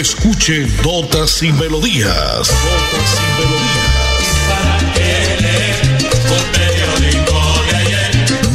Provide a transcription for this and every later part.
Escuche Notas y Melodías. Notas y Melodías.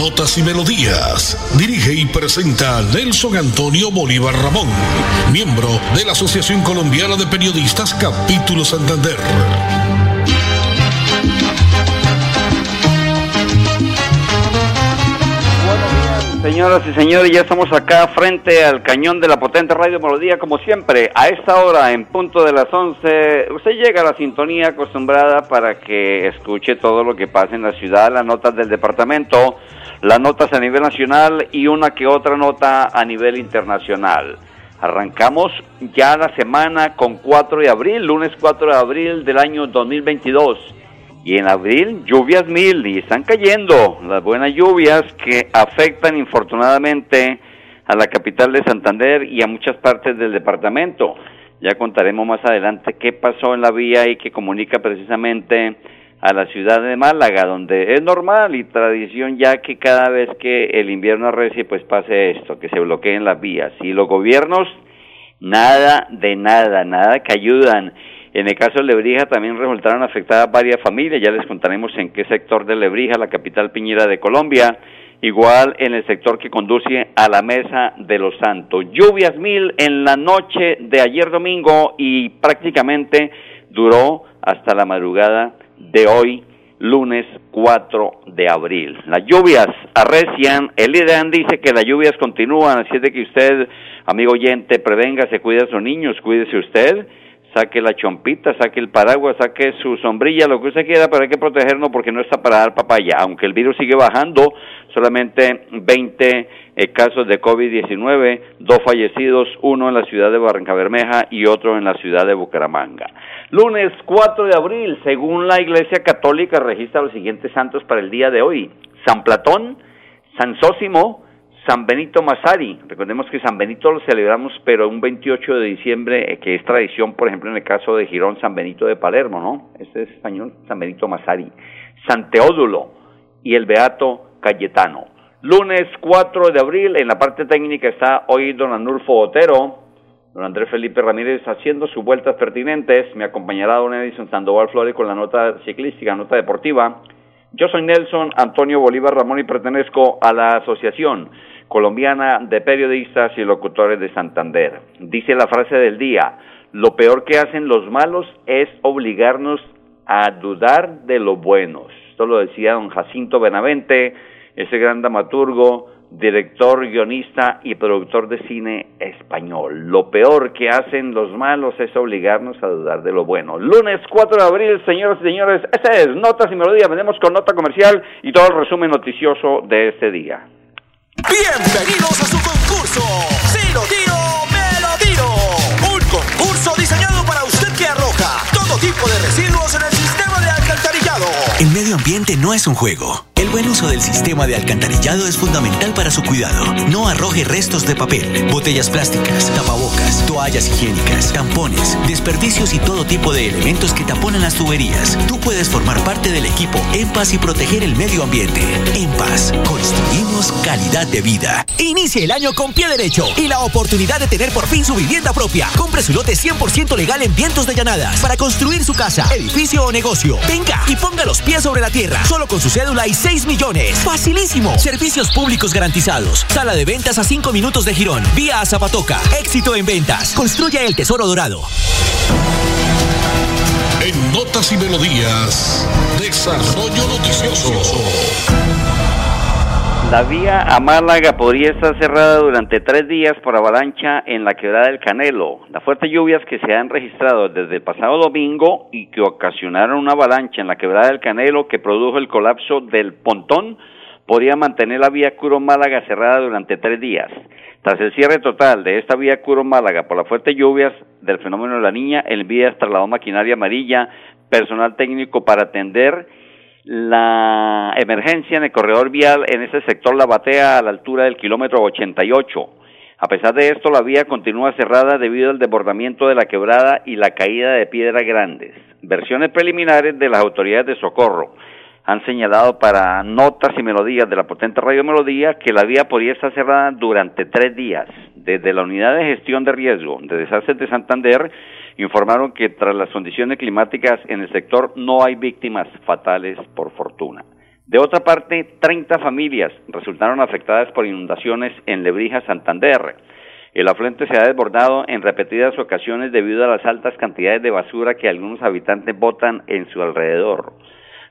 Notas y Melodías. Dirige y presenta Nelson Antonio Bolívar Ramón, miembro de la Asociación Colombiana de Periodistas Capítulo Santander. Señoras y señores, ya estamos acá frente al cañón de la potente Radio Melodía, como siempre, a esta hora, en punto de las 11, usted llega a la sintonía acostumbrada para que escuche todo lo que pasa en la ciudad, las notas del departamento, las notas a nivel nacional y una que otra nota a nivel internacional. Arrancamos ya la semana con 4 de abril, lunes 4 de abril del año 2022. Y en abril lluvias mil y están cayendo las buenas lluvias que afectan infortunadamente a la capital de Santander y a muchas partes del departamento. Ya contaremos más adelante qué pasó en la vía y que comunica precisamente a la ciudad de Málaga, donde es normal y tradición ya que cada vez que el invierno arrecie, pues pase esto, que se bloqueen las vías. Y los gobiernos, nada de nada, nada que ayudan. En el caso de Lebrija también resultaron afectadas varias familias, ya les contaremos en qué sector de Lebrija, la capital piñera de Colombia, igual en el sector que conduce a la Mesa de los Santos. Lluvias mil en la noche de ayer domingo y prácticamente duró hasta la madrugada de hoy, lunes 4 de abril. Las lluvias arrecian, el IDEAN dice que las lluvias continúan, así es de que usted, amigo oyente, prevenga, se cuide a sus niños, cuídese usted, saque la chompita, saque el paraguas, saque su sombrilla, lo que usted quiera, pero hay que protegernos porque no está para dar papaya. Aunque el virus sigue bajando, solamente 20 eh, casos de COVID-19, dos fallecidos, uno en la ciudad de Barranca Bermeja y otro en la ciudad de Bucaramanga. Lunes 4 de abril, según la Iglesia Católica, registra los siguientes santos para el día de hoy. San Platón, San Sósimo, San Benito Masari, recordemos que San Benito lo celebramos, pero un 28 de diciembre, eh, que es tradición, por ejemplo, en el caso de Girón, San Benito de Palermo, ¿no? Este es español, San Benito Masari. San Teódulo y el Beato Cayetano. Lunes 4 de abril, en la parte técnica está hoy don Anulfo Otero, don Andrés Felipe Ramírez haciendo sus vueltas pertinentes, me acompañará don Edison Sandoval Flores con la nota ciclística, nota deportiva. Yo soy Nelson Antonio Bolívar Ramón y pertenezco a la Asociación colombiana de periodistas y locutores de Santander. Dice la frase del día, lo peor que hacen los malos es obligarnos a dudar de lo buenos. Esto lo decía don Jacinto Benavente, ese gran dramaturgo, director, guionista y productor de cine español. Lo peor que hacen los malos es obligarnos a dudar de lo bueno. Lunes 4 de abril, señoras y señores, esta es Notas y Melodía. Venimos con nota comercial y todo el resumen noticioso de este día. Bienvenidos a su concurso. Medio ambiente no es un juego el buen uso del sistema de alcantarillado es fundamental para su cuidado. No arroje restos de papel, botellas plásticas, tapabocas, toallas higiénicas, tampones, desperdicios y todo tipo de elementos que taponan las tuberías. Tú puedes formar parte del equipo En Paz y proteger el medio ambiente. En Paz, construimos calidad de vida. Inicie el año con pie derecho y la oportunidad de tener por fin su vivienda propia. Compre su lote 100% legal en Vientos de Llanadas para construir su casa, edificio o negocio. Venga y ponga los pies sobre la tierra, solo con su cédula y 6 millones. Facilísimo. Servicios públicos garantizados. Sala de ventas a 5 minutos de Girón. Vía a Zapatoca. Éxito en ventas. Construye el tesoro dorado. En Notas y Melodías, Desarrollo Noticioso. La vía a Málaga podría estar cerrada durante tres días por avalancha en la quebrada del Canelo. Las fuertes lluvias que se han registrado desde el pasado domingo y que ocasionaron una avalancha en la quebrada del Canelo que produjo el colapso del pontón podría mantener la vía Curo-Málaga cerrada durante tres días. Tras el cierre total de esta vía Curo-Málaga por las fuertes lluvias del fenómeno de la niña, el vía trasladó maquinaria amarilla, personal técnico para atender La emergencia en el corredor vial en ese sector la batea a la altura del kilómetro 88. A pesar de esto, la vía continúa cerrada debido al desbordamiento de la quebrada y la caída de piedras grandes. Versiones preliminares de las autoridades de socorro han señalado para notas y melodías de la potente radio Melodía que la vía podría estar cerrada durante tres días. Desde la Unidad de Gestión de Riesgo de Desastres de Santander informaron que tras las condiciones climáticas en el sector no hay víctimas fatales por fortuna. De otra parte, 30 familias resultaron afectadas por inundaciones en Lebrija, Santander. El afluente se ha desbordado en repetidas ocasiones debido a las altas cantidades de basura que algunos habitantes botan en su alrededor.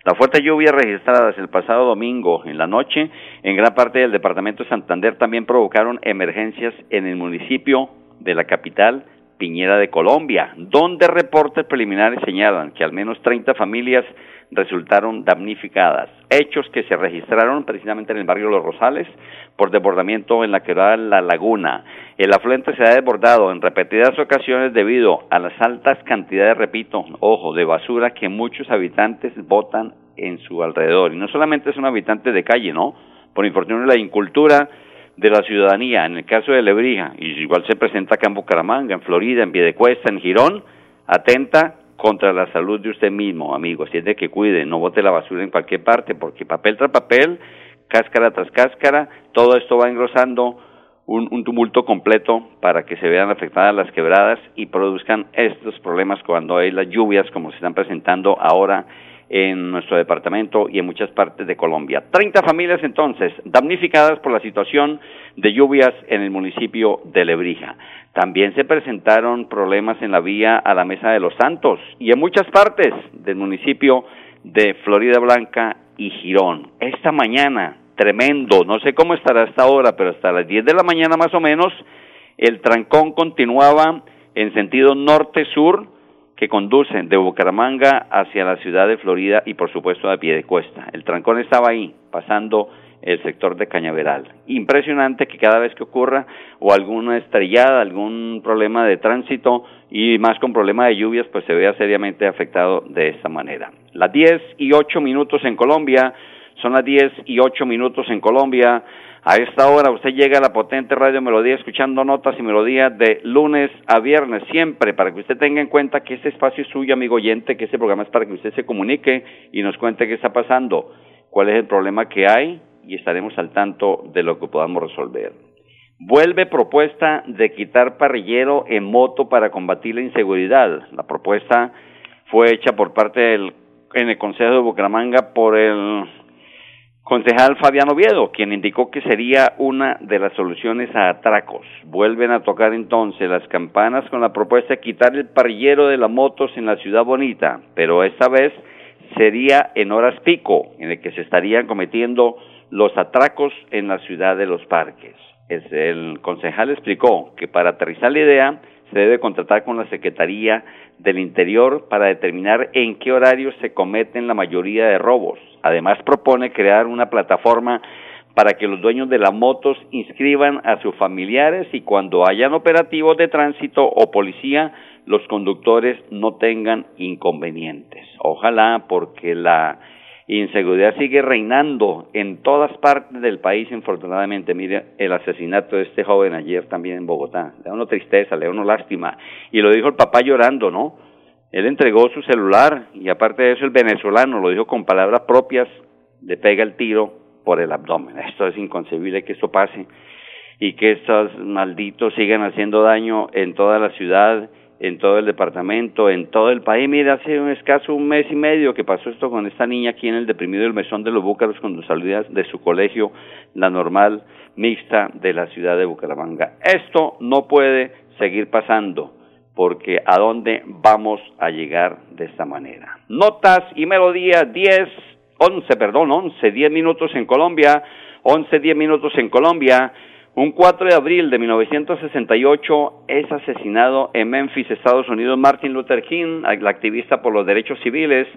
Las fuertes lluvias registradas el pasado domingo en la noche en gran parte del departamento de Santander también provocaron emergencias en el municipio de la capital, Piñera de Colombia, donde reportes preliminares señalan que al menos 30 familias resultaron damnificadas. Hechos que se registraron precisamente en el barrio Los Rosales por desbordamiento en la quebrada La Laguna. El afluente se ha desbordado en repetidas ocasiones debido a las altas cantidades, repito, ojo, de basura que muchos habitantes botan en su alrededor. Y no solamente son habitantes de calle, ¿no? Por infortunio la incultura de la ciudadanía, en el caso de Lebrija, y igual se presenta acá en Bucaramanga, en Florida, en Piedecuesta, en Girón, atenta contra la salud de usted mismo, amigo. Si es de que cuide, no bote la basura en cualquier parte, porque papel tras papel, cáscara tras cáscara, todo esto va engrosando un, un, tumulto completo para que se vean afectadas las quebradas y produzcan estos problemas cuando hay las lluvias como se están presentando ahora en nuestro departamento y en muchas partes de Colombia. 30 familias entonces damnificadas por la situación de lluvias en el municipio de Lebrija. También se presentaron problemas en la vía a la Mesa de los Santos y en muchas partes del municipio de Florida Blanca y Girón. Esta mañana, tremendo, no sé cómo estará hasta ahora, pero hasta las 10 de la mañana más o menos, el trancón continuaba en sentido norte-sur que conducen de Bucaramanga hacia la ciudad de Florida y por supuesto a pie de cuesta. El trancón estaba ahí, pasando el sector de Cañaveral. Impresionante que cada vez que ocurra o alguna estrellada, algún problema de tránsito y más con problema de lluvias, pues se vea seriamente afectado de esta manera. Las 10 y 8 minutos en Colombia, son las 10 y 8 minutos en Colombia. A esta hora usted llega a la potente radio Melodía escuchando notas y melodías de lunes a viernes, siempre para que usted tenga en cuenta que este espacio es suyo, amigo oyente, que este programa es para que usted se comunique y nos cuente qué está pasando, cuál es el problema que hay y estaremos al tanto de lo que podamos resolver. Vuelve propuesta de quitar parrillero en moto para combatir la inseguridad. La propuesta fue hecha por parte del en el Consejo de Bucaramanga por el Concejal Fabiano Viedo, quien indicó que sería una de las soluciones a atracos. Vuelven a tocar entonces las campanas con la propuesta de quitar el parrillero de las motos en la ciudad bonita, pero esta vez sería en horas pico, en el que se estarían cometiendo los atracos en la ciudad de los parques. El concejal explicó que para aterrizar la idea se debe contratar con la Secretaría del Interior para determinar en qué horarios se cometen la mayoría de robos. Además propone crear una plataforma para que los dueños de las motos inscriban a sus familiares y cuando hayan operativos de tránsito o policía, los conductores no tengan inconvenientes. Ojalá porque la inseguridad sigue reinando en todas partes del país, infortunadamente. Mire, el asesinato de este joven ayer también en Bogotá. Le da una tristeza, le da una lástima. Y lo dijo el papá llorando, ¿no? Él entregó su celular y aparte de eso el venezolano lo dijo con palabras propias, le pega el tiro por el abdomen. Esto es inconcebible que esto pase y que estos malditos sigan haciendo daño en toda la ciudad en todo el departamento, en todo el país. Mira, hace un escaso un mes y medio que pasó esto con esta niña aquí en el deprimido del mesón de los Búcaros cuando salía de su colegio, la normal mixta de la ciudad de Bucaramanga. Esto no puede seguir pasando porque a dónde vamos a llegar de esta manera. Notas y melodías 10, 11, perdón, 11, 10 minutos en Colombia, 11, 10 minutos en Colombia. Un 4 de abril de 1968 es asesinado en Memphis, Estados Unidos, Martin Luther King, el activista por los derechos civiles,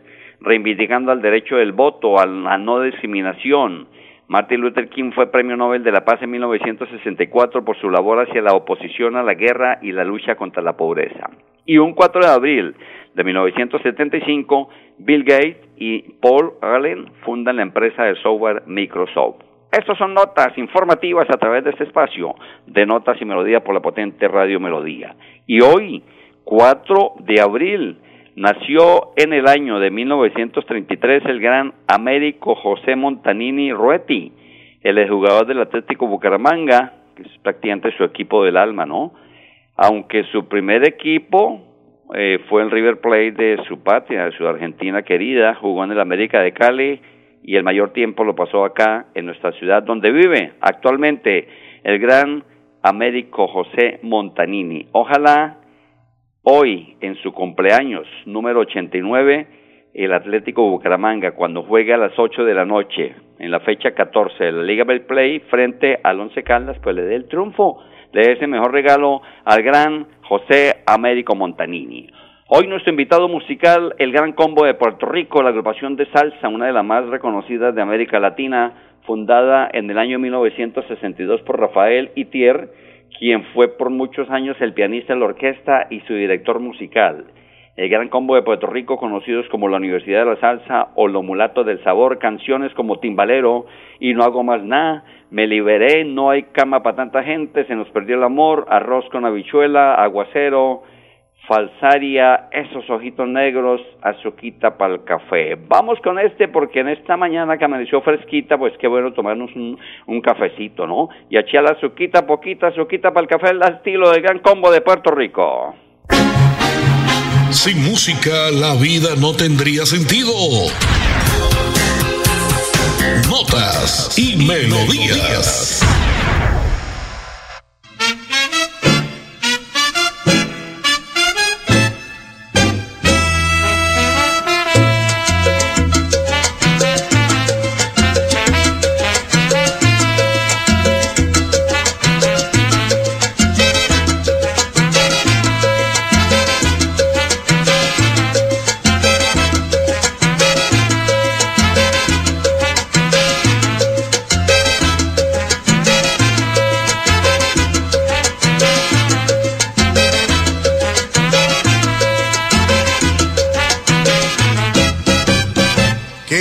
reivindicando al derecho del voto, a la no discriminación. Martin Luther King fue Premio Nobel de la Paz en 1964 por su labor hacia la oposición a la guerra y la lucha contra la pobreza. Y un 4 de abril de 1975, Bill Gates y Paul Allen fundan la empresa de software Microsoft. Estas son notas informativas a través de este espacio de Notas y Melodía por la potente Radio Melodía. Y hoy, 4 de abril, nació en el año de 1933 el gran Américo José Montanini Rueti, el jugador del Atlético Bucaramanga, que es prácticamente su equipo del alma, ¿no? Aunque su primer equipo eh, fue el River Plate de su patria, de su Argentina querida, jugó en el América de Cali y el mayor tiempo lo pasó acá en nuestra ciudad donde vive actualmente el gran Américo José Montanini. Ojalá hoy en su cumpleaños número 89 el Atlético Bucaramanga cuando juegue a las 8 de la noche en la fecha 14 de la Liga Bell Play frente al Once Caldas pues le dé el triunfo, le dé ese mejor regalo al gran José Américo Montanini. Hoy nuestro invitado musical, el Gran Combo de Puerto Rico, la agrupación de salsa, una de las más reconocidas de América Latina, fundada en el año 1962 por Rafael Itier, quien fue por muchos años el pianista de la orquesta y su director musical. El Gran Combo de Puerto Rico, conocidos como la Universidad de la Salsa o Lo Mulato del Sabor, canciones como Timbalero y No Hago Más Nada, Me Liberé, No Hay Cama para Tanta Gente, Se Nos Perdió el Amor, Arroz con Habichuela, Aguacero, falsaria, esos ojitos negros, azuquita para el café. Vamos con este porque en esta mañana que amaneció fresquita, pues qué bueno tomarnos un, cafecito, ¿no? Y a la azuquita, poquita, azuquita para el café, el estilo del gran combo de Puerto Rico. Sin música la vida no tendría sentido. Notas y, melodías.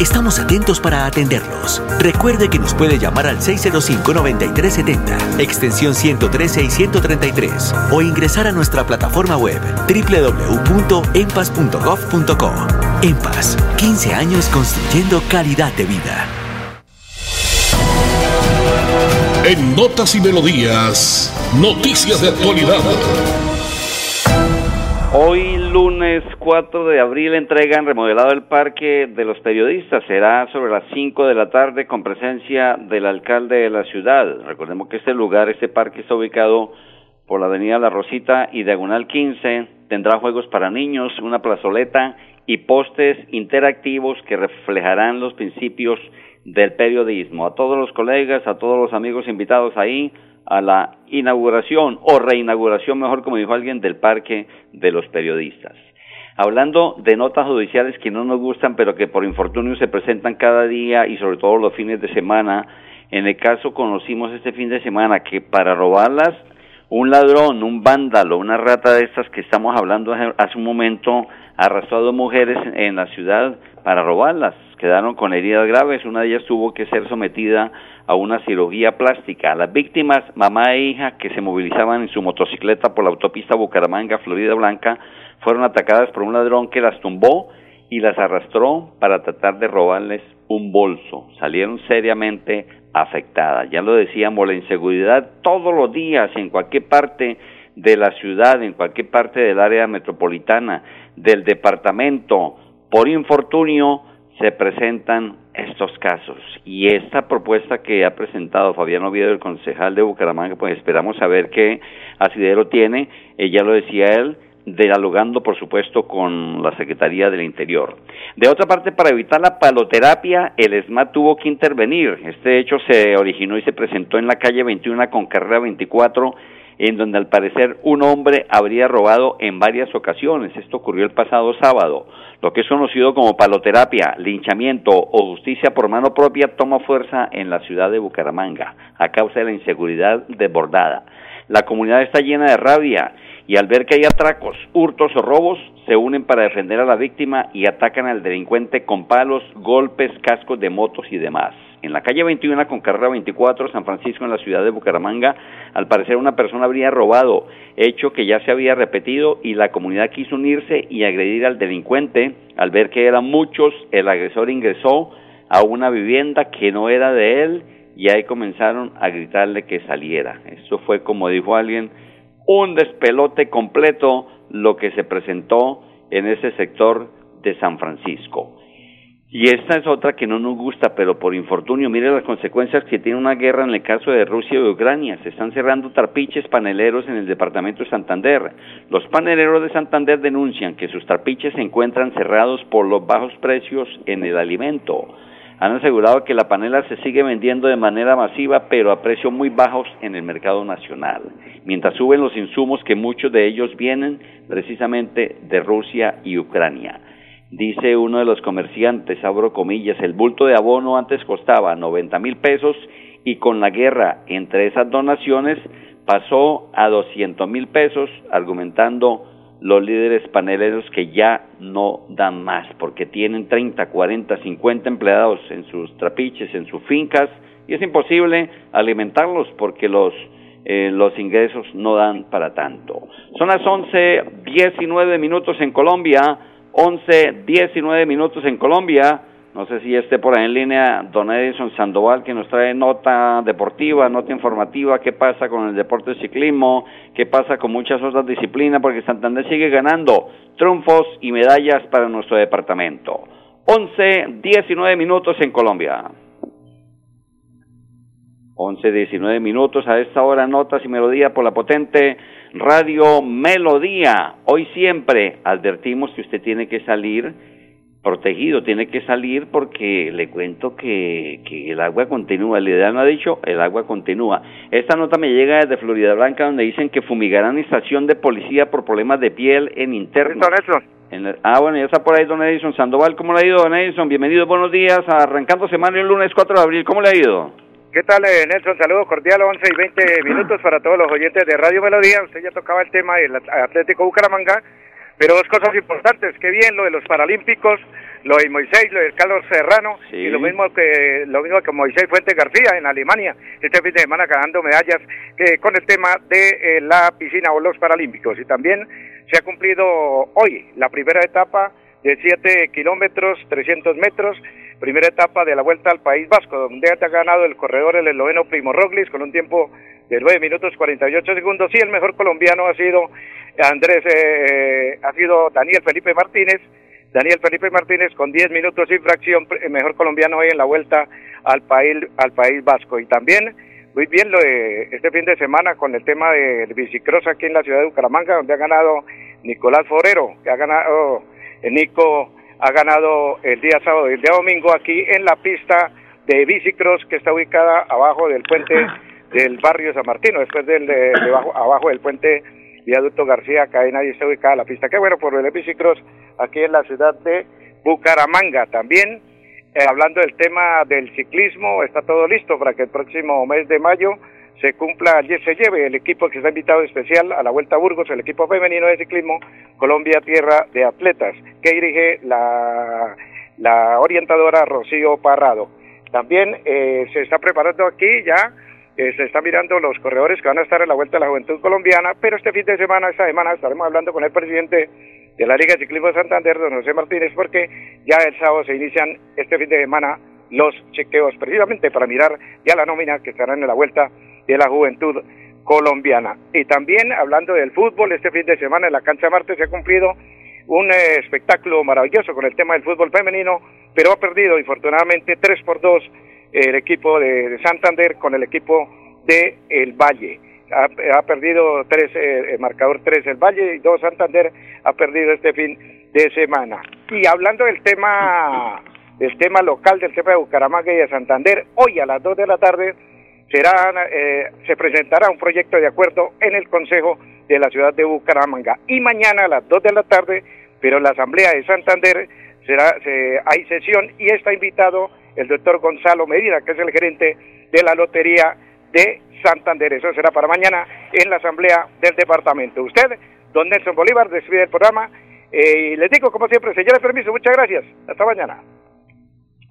estamos atentos para atenderlos. Recuerde que nos puede llamar al 605-9370, extensión 113 y 133, o ingresar a nuestra plataforma web www.empas.gov.co. Empas, 15 años construyendo calidad de vida. En Notas y Melodías, noticias de actualidad. Hoy lunes 4 de abril entregan remodelado el parque de los periodistas. Será sobre las 5 de la tarde con presencia del alcalde de la ciudad. Recordemos que este lugar, este parque está ubicado por la avenida La Rosita y Diagonal 15. Tendrá juegos para niños, una plazoleta y postes interactivos que reflejarán los principios del periodismo. A todos los colegas, a todos los amigos invitados ahí a la inauguración o reinauguración, mejor como dijo alguien, del Parque de los Periodistas. Hablando de notas judiciales que no nos gustan, pero que por infortunio se presentan cada día y sobre todo los fines de semana, en el caso conocimos este fin de semana que para robarlas, un ladrón, un vándalo, una rata de estas que estamos hablando hace un momento, arrastró a dos mujeres en la ciudad para robarlas quedaron con heridas graves, una de ellas tuvo que ser sometida a una cirugía plástica. Las víctimas, mamá e hija, que se movilizaban en su motocicleta por la autopista Bucaramanga, Florida Blanca, fueron atacadas por un ladrón que las tumbó y las arrastró para tratar de robarles un bolso. Salieron seriamente afectadas. Ya lo decíamos, la inseguridad todos los días en cualquier parte de la ciudad, en cualquier parte del área metropolitana, del departamento, por infortunio, se presentan estos casos. Y esta propuesta que ha presentado Fabián Oviedo, el concejal de Bucaramanga, pues esperamos saber qué asidero tiene, ya lo decía él, dialogando por supuesto con la Secretaría del Interior. De otra parte, para evitar la paloterapia, el ESMA tuvo que intervenir. Este hecho se originó y se presentó en la calle 21 con carrera 24 en donde al parecer un hombre habría robado en varias ocasiones. Esto ocurrió el pasado sábado. Lo que es conocido como paloterapia, linchamiento o justicia por mano propia toma fuerza en la ciudad de Bucaramanga a causa de la inseguridad desbordada. La comunidad está llena de rabia y al ver que hay atracos, hurtos o robos, se unen para defender a la víctima y atacan al delincuente con palos, golpes, cascos de motos y demás. En la calle 21 con carrera 24, San Francisco, en la ciudad de Bucaramanga, al parecer una persona habría robado, hecho que ya se había repetido y la comunidad quiso unirse y agredir al delincuente. Al ver que eran muchos, el agresor ingresó a una vivienda que no era de él y ahí comenzaron a gritarle que saliera. Eso fue, como dijo alguien, un despelote completo lo que se presentó en ese sector de San Francisco. Y esta es otra que no nos gusta, pero por infortunio, mire las consecuencias que tiene una guerra en el caso de Rusia y Ucrania. Se están cerrando tarpiches paneleros en el departamento de Santander. Los paneleros de Santander denuncian que sus tarpiches se encuentran cerrados por los bajos precios en el alimento. Han asegurado que la panela se sigue vendiendo de manera masiva, pero a precios muy bajos en el mercado nacional, mientras suben los insumos que muchos de ellos vienen precisamente de Rusia y Ucrania. Dice uno de los comerciantes, abro comillas, el bulto de abono antes costaba 90 mil pesos y con la guerra entre esas donaciones pasó a 200 mil pesos, argumentando los líderes paneleros que ya no dan más, porque tienen 30, 40, 50 empleados en sus trapiches, en sus fincas, y es imposible alimentarlos porque los, eh, los ingresos no dan para tanto. Son las 11, 19 minutos en Colombia. 11, 19 minutos en Colombia. No sé si esté por ahí en línea Don Edison Sandoval que nos trae nota deportiva, nota informativa, qué pasa con el deporte de ciclismo, qué pasa con muchas otras disciplinas, porque Santander sigue ganando triunfos y medallas para nuestro departamento. 11, 19 minutos en Colombia. 11, 19 minutos a esta hora, notas y melodía por la potente Radio Melodía. Hoy siempre advertimos que usted tiene que salir protegido, tiene que salir porque le cuento que, que el agua continúa. El ideal no ha dicho, el agua continúa. Esta nota me llega desde Florida Blanca donde dicen que fumigarán estación de policía por problemas de piel en interno. En ah, bueno, ya está por ahí don Edison Sandoval. ¿Cómo le ha ido, don Edison? Bienvenido, buenos días. Arrancando semana el lunes 4 de abril. ¿Cómo le ha ido? ¿Qué tal, eh, Nelson? Saludos cordiales, 11 y 20 minutos para todos los oyentes de Radio Melodía. Usted ya tocaba el tema del Atlético Bucaramanga pero dos cosas importantes, qué bien lo de los Paralímpicos, lo de Moisés, lo de Carlos Serrano, y lo mismo que lo mismo que Moisés Fuente García en Alemania, este fin de semana ganando medallas que con el tema de eh, la piscina o los Paralímpicos. Y también se ha cumplido hoy la primera etapa de 7 kilómetros, 300 metros, primera etapa de la Vuelta al País Vasco, donde ha ganado el corredor el esloveno Primo Roglic con un tiempo de 9 minutos 48 segundos y el mejor colombiano ha sido Andrés, eh, ha sido Daniel Felipe Martínez, Daniel Felipe Martínez con 10 minutos y fracción, mejor colombiano hoy en la vuelta al país, al país vasco. Y también, muy bien, lo de este fin de semana con el tema del bicicross aquí en la ciudad de Bucaramanga, donde ha ganado Nicolás Forero, que ha ganado, eh, Nico ha ganado el día sábado y el día domingo aquí en la pista de bicicross que está ubicada abajo del puente del barrio San Martino, después del de, abajo del puente Viaducto García, cadena y está ubicada la pista. Qué bueno por el bicicross aquí en la ciudad de Bucaramanga. También, eh, hablando del tema del ciclismo, está todo listo para que el próximo mes de mayo se cumpla, se lleve el equipo que está invitado especial a la Vuelta a Burgos, el equipo femenino de ciclismo Colombia Tierra de Atletas, que dirige la, la orientadora Rocío Parrado. También eh, se está preparando aquí ya eh, se están mirando los corredores que van a estar en la Vuelta de la Juventud Colombiana, pero este fin de semana, esta semana, estaremos hablando con el presidente de la Liga de Ciclismo de Santander, don José Martínez, porque ya el sábado se inician este fin de semana los chequeos, precisamente para mirar ya la nómina que estarán en la Vuelta de la Juventud Colombiana. Y también, hablando del fútbol, este fin de semana en la cancha Marte se ha cumplido un eh, espectáculo maravilloso con el tema del fútbol femenino, pero ha perdido, infortunadamente, 3 por 2 el equipo de, Santander con el equipo de El Valle. Ha, perdido tres, eh, el marcador 3 El Valle y 2 Santander ha perdido este fin de semana. Y hablando del tema del tema local, del tema de Bucaramanga y de Santander, hoy a las 2 de la tarde será, eh, se presentará un proyecto de acuerdo en el Consejo de la ciudad de Bucaramanga. Y mañana a las 2 de la tarde, pero en la Asamblea de Santander será, hay sesión y está invitado el doctor Gonzalo Medina, que es el gerente de la Lotería de Santander. Eso será para mañana en la Asamblea del Departamento. Usted, don Nelson Bolívar, despide el programa. Eh, y les digo, como siempre, señores, permiso, muchas gracias. Hasta mañana.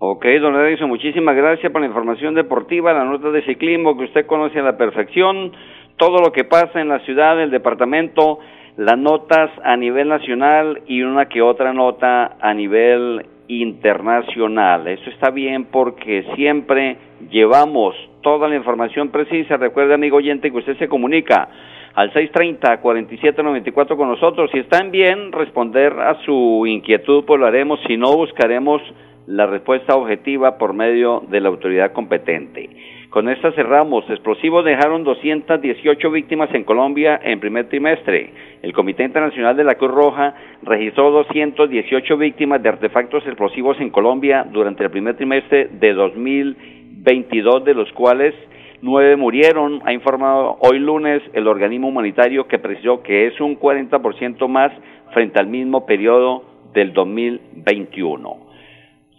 Ok, don Edison, muchísimas gracias por la información deportiva, la nota de ciclismo que usted conoce a la perfección, todo lo que pasa en la ciudad, el departamento, las notas a nivel nacional y una que otra nota a nivel internacional. Eso está bien porque siempre llevamos toda la información precisa. Recuerde, amigo oyente, que usted se comunica al 630-4794 con nosotros. Si están bien, responder a su inquietud, pues lo haremos. Si no, buscaremos la respuesta objetiva por medio de la autoridad competente. Con esta cerramos. Explosivos dejaron 218 víctimas en Colombia en primer trimestre. El Comité Internacional de la Cruz Roja registró 218 víctimas de artefactos explosivos en Colombia durante el primer trimestre de 2022, de los cuales nueve murieron. Ha informado hoy lunes el organismo humanitario que precisó que es un 40% más frente al mismo periodo del 2021.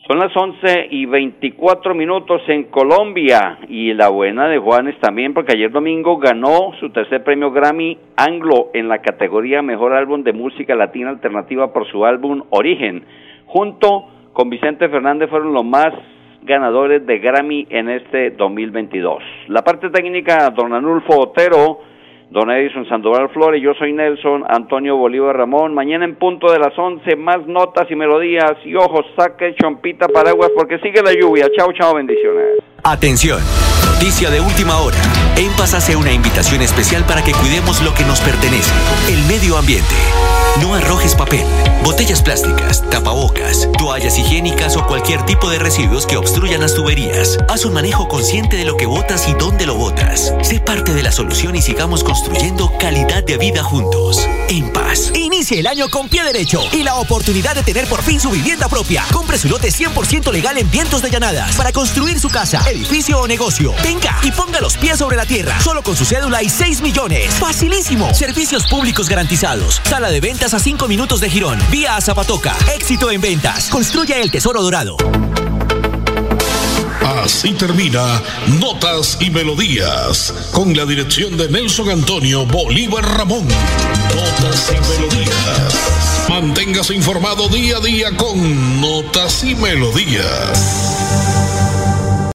Son las 11 y 24 minutos en Colombia y la buena de Juanes también porque ayer domingo ganó su tercer premio Grammy Anglo en la categoría Mejor Álbum de Música Latina Alternativa por su álbum Origen. Junto con Vicente Fernández fueron los más ganadores de Grammy en este 2022. La parte técnica, don Anulfo Otero Don Edison Sandoval Flores, yo soy Nelson Antonio Bolívar Ramón. Mañana en punto de las 11, más notas y melodías. Y ojos, saque, chompita, paraguas, porque sigue la lluvia. Chao, chao, bendiciones. Atención, noticia de última hora. En Paz hace una invitación especial para que cuidemos lo que nos pertenece, el medio ambiente. No arrojes papel, botellas plásticas, tapabocas, toallas higiénicas o cualquier tipo de residuos que obstruyan las tuberías. Haz un manejo consciente de lo que botas y dónde lo botas. Sé parte de la solución y sigamos construyendo calidad de vida juntos. En paz. Inicie el año con pie derecho y la oportunidad de tener por fin su vivienda propia. Compre su lote 100% legal en Vientos de Llanadas para construir su casa, edificio o negocio. Venga y ponga los pies sobre la tierra. Solo con su cédula y 6 millones. Facilísimo. Servicios públicos garantizados. Sala de ventas a 5 minutos de Girón. Vía a Zapatoca. Éxito en ventas. Construya el tesoro dorado. Así termina Notas y Melodías, con la dirección de Nelson Antonio Bolívar Ramón. Notas y Melodías. Manténgase informado día a día con Notas y Melodías.